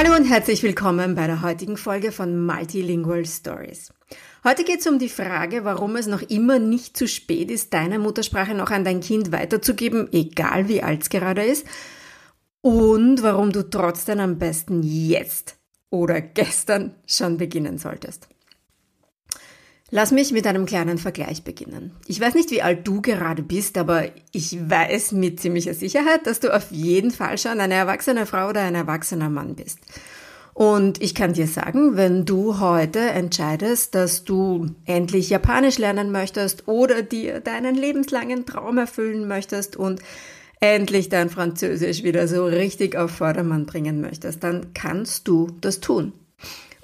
Hallo und herzlich willkommen bei der heutigen Folge von Multilingual Stories. Heute geht es um die Frage, warum es noch immer nicht zu spät ist, deine Muttersprache noch an dein Kind weiterzugeben, egal wie alt es gerade ist, und warum du trotzdem am besten jetzt oder gestern schon beginnen solltest. Lass mich mit einem kleinen Vergleich beginnen. Ich weiß nicht, wie alt du gerade bist, aber ich weiß mit ziemlicher Sicherheit, dass du auf jeden Fall schon eine erwachsene Frau oder ein erwachsener Mann bist. Und ich kann dir sagen, wenn du heute entscheidest, dass du endlich Japanisch lernen möchtest oder dir deinen lebenslangen Traum erfüllen möchtest und endlich dein Französisch wieder so richtig auf Vordermann bringen möchtest, dann kannst du das tun.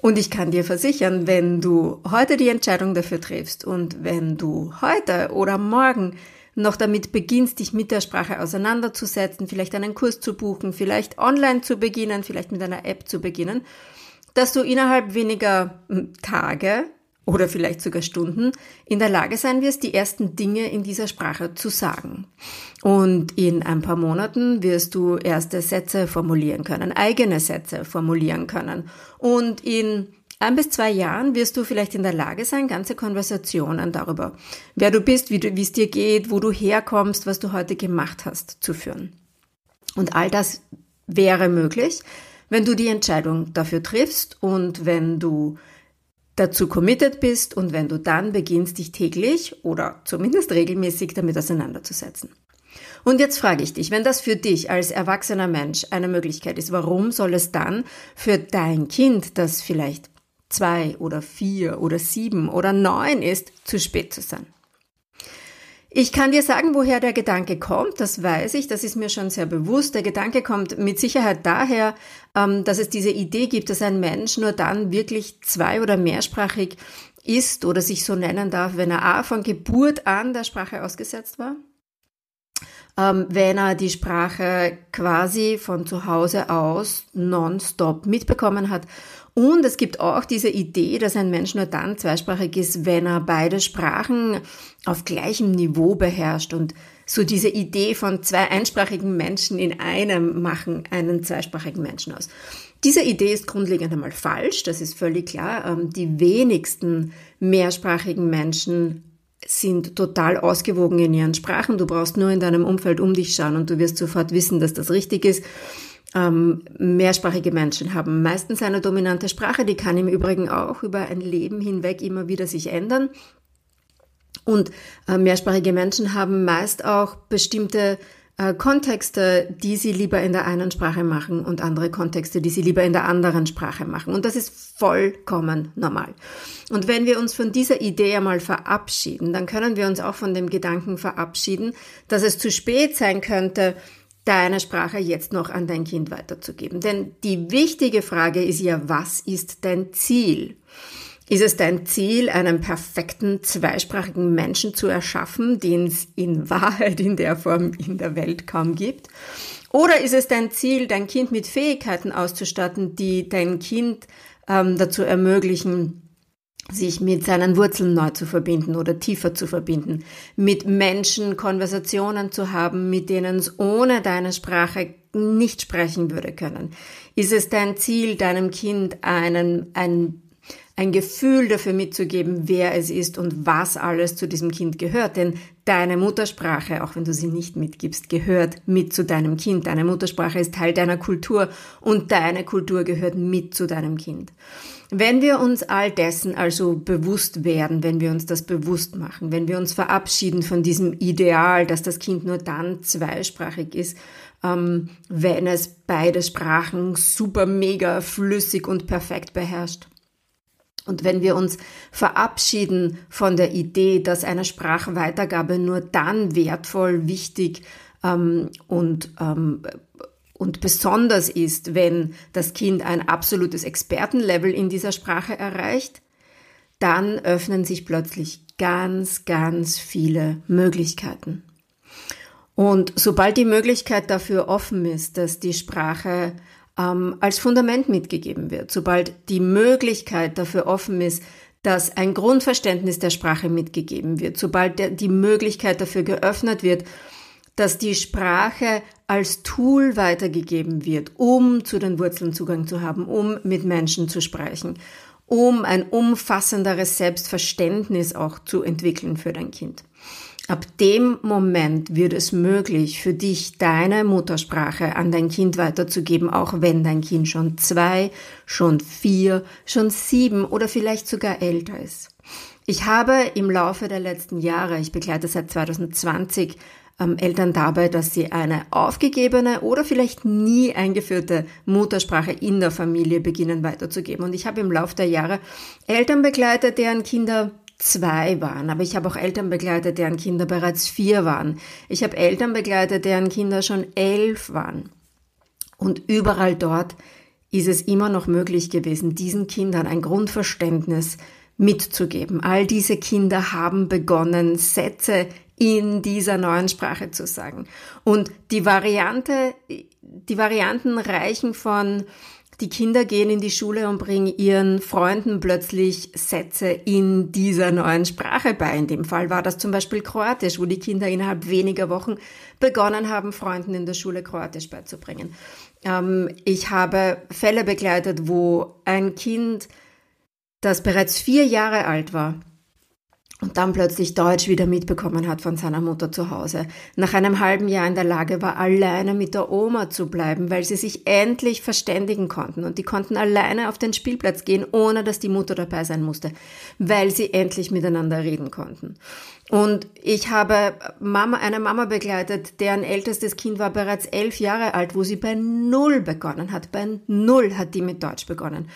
Und ich kann dir versichern, wenn du heute die Entscheidung dafür triffst und wenn du heute oder morgen noch damit beginnst, dich mit der Sprache auseinanderzusetzen, vielleicht einen Kurs zu buchen, vielleicht online zu beginnen, vielleicht mit einer App zu beginnen, dass du innerhalb weniger hm, Tage oder vielleicht sogar Stunden in der Lage sein wirst, die ersten Dinge in dieser Sprache zu sagen. Und in ein paar Monaten wirst du erste Sätze formulieren können, eigene Sätze formulieren können. Und in ein bis zwei Jahren wirst du vielleicht in der Lage sein, ganze Konversationen darüber, wer du bist, wie, es dir geht, wo du herkommst, was du heute gemacht hast, zu führen. Und all das wäre möglich, wenn du die Entscheidung dafür triffst und wenn du dazu committed bist und wenn du dann beginnst, dich täglich oder zumindest regelmäßig damit auseinanderzusetzen. Und jetzt frage ich dich, wenn das für dich als erwachsener Mensch eine Möglichkeit ist, warum soll es dann für dein Kind, das vielleicht zwei oder vier oder sieben oder neun ist, zu spät zu sein? Ich kann dir sagen, woher der Gedanke kommt, das weiß ich, das ist mir schon sehr bewusst. Der Gedanke kommt mit Sicherheit daher, ähm, dass es diese Idee gibt, dass ein Mensch nur dann wirklich zwei- oder mehrsprachig ist oder sich so nennen darf, wenn er A von Geburt an der Sprache ausgesetzt war, ähm, wenn er die Sprache quasi von zu Hause aus nonstop mitbekommen hat und es gibt auch diese Idee, dass ein Mensch nur dann zweisprachig ist, wenn er beide Sprachen auf gleichem Niveau beherrscht. Und so diese Idee von zwei einsprachigen Menschen in einem machen einen zweisprachigen Menschen aus. Diese Idee ist grundlegend einmal falsch, das ist völlig klar. Ähm, die wenigsten mehrsprachigen Menschen sind total ausgewogen in ihren Sprachen. Du brauchst nur in deinem Umfeld um dich schauen und du wirst sofort wissen, dass das richtig ist. Ähm, mehrsprachige Menschen haben meistens eine dominante Sprache, die kann im Übrigen auch über ein Leben hinweg immer wieder sich ändern. Und äh, mehrsprachige Menschen haben meist auch bestimmte äh, Kontexte, die sie lieber in der einen Sprache machen und andere Kontexte, die sie lieber in der anderen Sprache machen. Und das ist vollkommen normal. Und wenn wir uns von dieser Idee einmal verabschieden, dann können wir uns auch von dem Gedanken verabschieden, dass es zu spät sein könnte, deine Sprache jetzt noch an dein Kind weiterzugeben. Denn die wichtige Frage ist ja, was ist dein Ziel? Ist es dein Ziel, einen perfekten zweisprachigen Menschen zu erschaffen, den es in Wahrheit in der Form in der Welt kaum gibt? Oder ist es dein Ziel, dein Kind mit Fähigkeiten auszustatten, die dein Kind ähm, dazu ermöglichen, sich mit seinen Wurzeln neu zu verbinden oder tiefer zu verbinden, mit Menschen Konversationen zu haben, mit denen es ohne deine Sprache nicht sprechen würde können? Ist es dein Ziel, deinem Kind einen, ein, ein Gefühl dafür mitzugeben, wer es ist und was alles zu diesem Kind gehört? Denn deine Muttersprache, auch wenn du sie nicht mitgibst, gehört mit zu deinem Kind. Deine Muttersprache ist Teil deiner Kultur und deine Kultur gehört mit zu deinem Kind. Wenn wir uns all dessen also bewusst werden, wenn wir uns das bewusst machen, wenn wir uns verabschieden von diesem Ideal, dass das Kind nur dann zweisprachig ist, ähm, wenn es beide Sprachen super, mega, flüssig und perfekt beherrscht. Und wenn wir uns verabschieden von der Idee, dass eine Sprachweitergabe nur dann wertvoll, wichtig ähm, und ähm, und besonders ist, wenn das Kind ein absolutes Expertenlevel in dieser Sprache erreicht, dann öffnen sich plötzlich ganz, ganz viele Möglichkeiten. Und sobald die Möglichkeit dafür offen ist, dass die Sprache ähm, als Fundament mitgegeben wird, sobald die Möglichkeit dafür offen ist, dass ein Grundverständnis der Sprache mitgegeben wird, sobald der, die Möglichkeit dafür geöffnet wird, dass die Sprache als Tool weitergegeben wird, um zu den Wurzeln Zugang zu haben, um mit Menschen zu sprechen, um ein umfassenderes Selbstverständnis auch zu entwickeln für dein Kind. Ab dem Moment wird es möglich für dich, deine Muttersprache an dein Kind weiterzugeben, auch wenn dein Kind schon zwei, schon vier, schon sieben oder vielleicht sogar älter ist. Ich habe im Laufe der letzten Jahre, ich begleite seit 2020, ähm, Eltern dabei, dass sie eine aufgegebene oder vielleicht nie eingeführte Muttersprache in der Familie beginnen weiterzugeben. Und ich habe im Laufe der Jahre Eltern begleitet, deren Kinder zwei waren, aber ich habe auch Eltern begleitet, deren Kinder bereits vier waren. Ich habe Eltern begleitet, deren Kinder schon elf waren. Und überall dort ist es immer noch möglich gewesen, diesen Kindern ein Grundverständnis mitzugeben. All diese Kinder haben begonnen, Sätze in dieser neuen Sprache zu sagen. Und die Variante, die Varianten reichen von die Kinder gehen in die Schule und bringen ihren Freunden plötzlich Sätze in dieser neuen Sprache bei. In dem Fall war das zum Beispiel Kroatisch, wo die Kinder innerhalb weniger Wochen begonnen haben, Freunden in der Schule Kroatisch beizubringen. Ähm, ich habe Fälle begleitet, wo ein Kind, das bereits vier Jahre alt war, und dann plötzlich Deutsch wieder mitbekommen hat von seiner Mutter zu Hause. Nach einem halben Jahr in der Lage war, alleine mit der Oma zu bleiben, weil sie sich endlich verständigen konnten. Und die konnten alleine auf den Spielplatz gehen, ohne dass die Mutter dabei sein musste, weil sie endlich miteinander reden konnten. Und ich habe Mama, eine Mama begleitet, deren ältestes Kind war bereits elf Jahre alt, wo sie bei Null begonnen hat. Bei Null hat die mit Deutsch begonnen.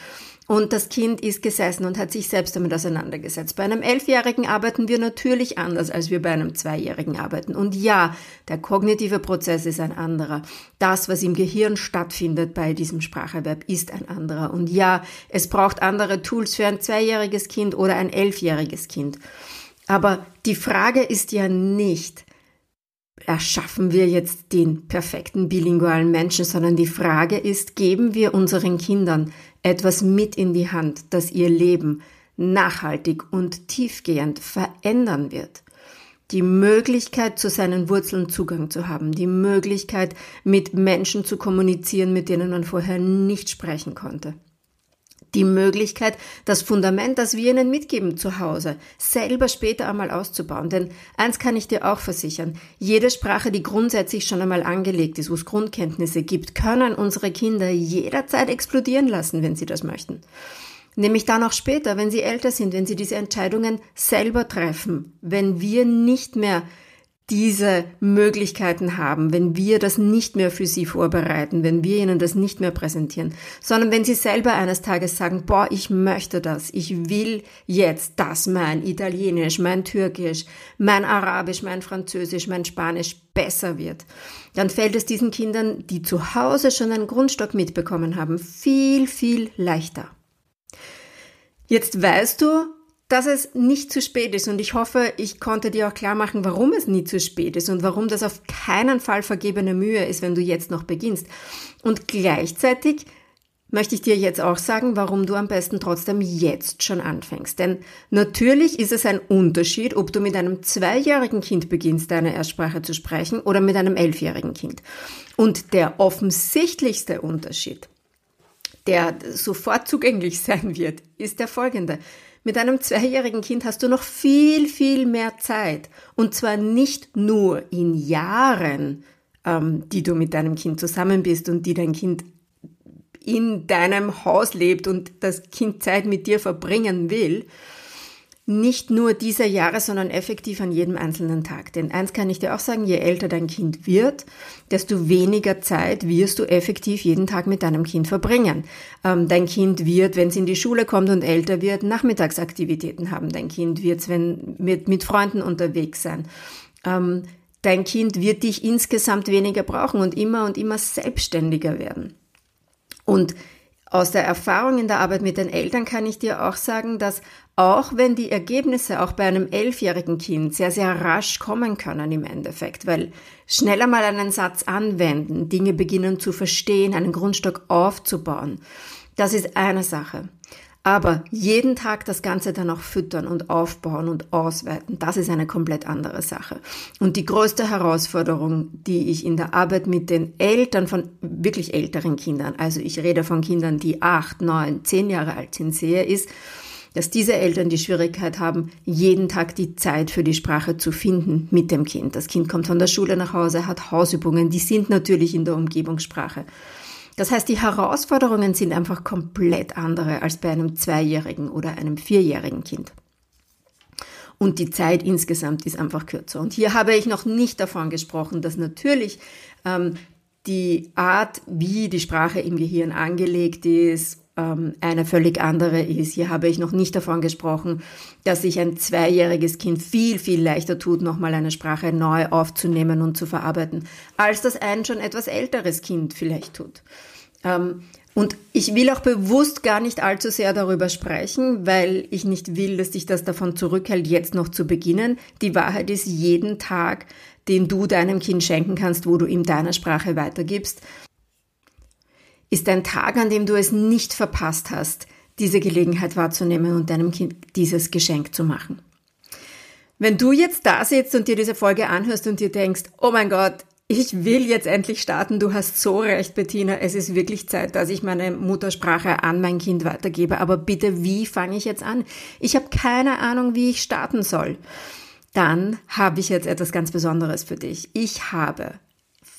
Und das Kind ist gesessen und hat sich selbst damit auseinandergesetzt. Bei einem Elfjährigen arbeiten wir natürlich anders, als wir bei einem Zweijährigen arbeiten. Und ja, der kognitive Prozess ist ein anderer. Das, was im Gehirn stattfindet bei diesem Spracherwerb, ist ein anderer. Und ja, es braucht andere Tools für ein zweijähriges Kind oder ein elfjähriges Kind. Aber die Frage ist ja nicht, erschaffen wir jetzt den perfekten bilingualen Menschen, sondern die Frage ist, geben wir unseren Kindern etwas mit in die Hand, das ihr Leben nachhaltig und tiefgehend verändern wird. Die Möglichkeit, zu seinen Wurzeln Zugang zu haben, die Möglichkeit, mit Menschen zu kommunizieren, mit denen man vorher nicht sprechen konnte die Möglichkeit, das Fundament, das wir ihnen mitgeben zu Hause, selber später einmal auszubauen. Denn eins kann ich dir auch versichern, jede Sprache, die grundsätzlich schon einmal angelegt ist, wo es Grundkenntnisse gibt, können unsere Kinder jederzeit explodieren lassen, wenn sie das möchten. Nämlich dann auch später, wenn sie älter sind, wenn sie diese Entscheidungen selber treffen, wenn wir nicht mehr diese Möglichkeiten haben, wenn wir das nicht mehr für sie vorbereiten, wenn wir ihnen das nicht mehr präsentieren, sondern wenn sie selber eines Tages sagen, boah, ich möchte das, ich will jetzt, dass mein Italienisch, mein Türkisch, mein Arabisch, mein Französisch, mein Spanisch besser wird, dann fällt es diesen Kindern, die zu Hause schon einen Grundstock mitbekommen haben, viel, viel leichter. Jetzt weißt du, dass es nicht zu spät ist und ich hoffe, ich konnte dir auch klar machen, warum es nie zu spät ist und warum das auf keinen Fall vergebene Mühe ist, wenn du jetzt noch beginnst. Und gleichzeitig möchte ich dir jetzt auch sagen, warum du am besten trotzdem jetzt schon anfängst. Denn natürlich ist es ein Unterschied, ob du mit einem zweijährigen Kind beginnst, deine Erstsprache zu sprechen oder mit einem elfjährigen Kind. Und der offensichtlichste Unterschied, der sofort zugänglich sein wird, ist der folgende. Mit einem zweijährigen Kind hast du noch viel, viel mehr Zeit. Und zwar nicht nur in Jahren, ähm, die du mit deinem Kind zusammen bist und die dein Kind in deinem Haus lebt und das Kind Zeit mit dir verbringen will, nicht nur diese Jahre, sondern effektiv an jedem einzelnen Tag. Denn eins kann ich dir auch sagen, je älter dein Kind wird, desto weniger Zeit wirst du effektiv jeden Tag mit deinem Kind verbringen. Ähm, dein Kind wird, wenn es in die Schule kommt und älter wird, Nachmittagsaktivitäten haben. Dein Kind wird, wenn mit, mit Freunden unterwegs sein. Ähm, dein Kind wird dich insgesamt weniger brauchen und immer und immer selbstständiger werden. Und aus der Erfahrung in der Arbeit mit den Eltern kann ich dir auch sagen, dass auch wenn die Ergebnisse auch bei einem elfjährigen Kind sehr, sehr rasch kommen können im Endeffekt, weil schneller mal einen Satz anwenden, Dinge beginnen zu verstehen, einen Grundstock aufzubauen, das ist eine Sache. Aber jeden Tag das Ganze dann auch füttern und aufbauen und ausweiten, das ist eine komplett andere Sache. Und die größte Herausforderung, die ich in der Arbeit mit den Eltern von wirklich älteren Kindern, also ich rede von Kindern, die acht, neun, zehn Jahre alt sind, sehe, ist, dass diese Eltern die Schwierigkeit haben, jeden Tag die Zeit für die Sprache zu finden mit dem Kind. Das Kind kommt von der Schule nach Hause, hat Hausübungen, die sind natürlich in der Umgebungssprache. Das heißt, die Herausforderungen sind einfach komplett andere als bei einem zweijährigen oder einem vierjährigen Kind. Und die Zeit insgesamt ist einfach kürzer. Und hier habe ich noch nicht davon gesprochen, dass natürlich ähm, die Art, wie die Sprache im Gehirn angelegt ist, ähm, eine völlig andere ist. Hier habe ich noch nicht davon gesprochen, dass sich ein zweijähriges Kind viel, viel leichter tut, nochmal eine Sprache neu aufzunehmen und zu verarbeiten, als das ein schon etwas älteres Kind vielleicht tut. Ähm, und ich will auch bewusst gar nicht allzu sehr darüber sprechen, weil ich nicht will, dass dich das davon zurückhält, jetzt noch zu beginnen. Die Wahrheit ist jeden Tag, den du deinem Kind schenken kannst, wo du ihm deine Sprache weitergibst, ist ein Tag, an dem du es nicht verpasst hast, diese Gelegenheit wahrzunehmen und deinem Kind dieses Geschenk zu machen. Wenn du jetzt da sitzt und dir diese Folge anhörst und dir denkst, oh mein Gott, ich will jetzt endlich starten. Du hast so recht, Bettina. Es ist wirklich Zeit, dass ich meine Muttersprache an mein Kind weitergebe. Aber bitte, wie fange ich jetzt an? Ich habe keine Ahnung, wie ich starten soll. Dann habe ich jetzt etwas ganz Besonderes für dich. Ich habe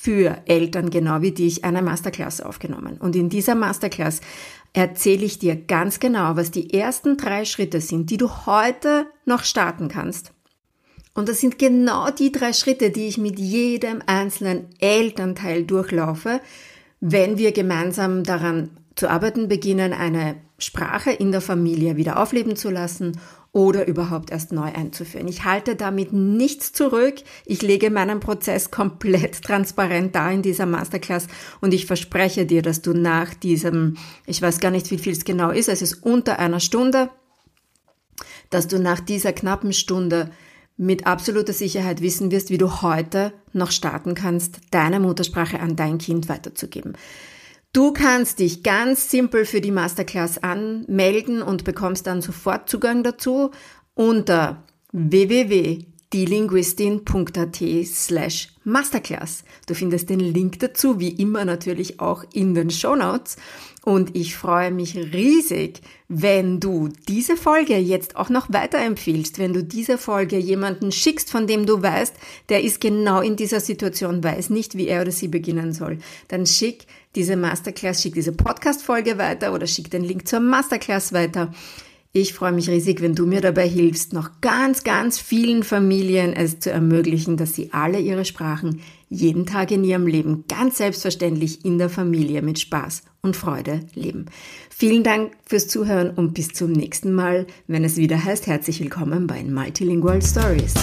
für Eltern genau wie dich eine Masterclass aufgenommen. Und in dieser Masterclass erzähle ich dir ganz genau, was die ersten drei Schritte sind, die du heute noch starten kannst und das sind genau die drei Schritte, die ich mit jedem einzelnen Elternteil durchlaufe, wenn wir gemeinsam daran zu arbeiten beginnen, eine Sprache in der Familie wieder aufleben zu lassen oder überhaupt erst neu einzuführen. Ich halte damit nichts zurück. Ich lege meinen Prozess komplett transparent da in dieser Masterclass und ich verspreche dir, dass du nach diesem, ich weiß gar nicht, wie viel es genau ist, es ist unter einer Stunde, dass du nach dieser knappen Stunde mit absoluter Sicherheit wissen wirst, wie du heute noch starten kannst, deine Muttersprache an dein Kind weiterzugeben. Du kannst dich ganz simpel für die Masterclass anmelden und bekommst dann sofort Zugang dazu unter www.dielinguistin.at slash Masterclass. Du findest den Link dazu, wie immer natürlich auch in den Show Notes. Und ich freue mich riesig, wenn du diese Folge jetzt auch noch weiterempfiehlst, wenn du diese Folge jemanden schickst, von dem du weißt, der ist genau in dieser Situation, weiß nicht, wie er oder sie beginnen soll. Dann schick diese Masterclass, schick diese Podcast-Folge weiter oder schick den Link zur Masterclass weiter. Ich freue mich riesig, wenn du mir dabei hilfst, noch ganz, ganz vielen Familien es zu ermöglichen, dass sie alle ihre Sprachen jeden Tag in ihrem Leben ganz selbstverständlich in der Familie mit Spaß und Freude leben. Vielen Dank fürs Zuhören und bis zum nächsten Mal, wenn es wieder heißt, herzlich willkommen bei Multilingual Stories.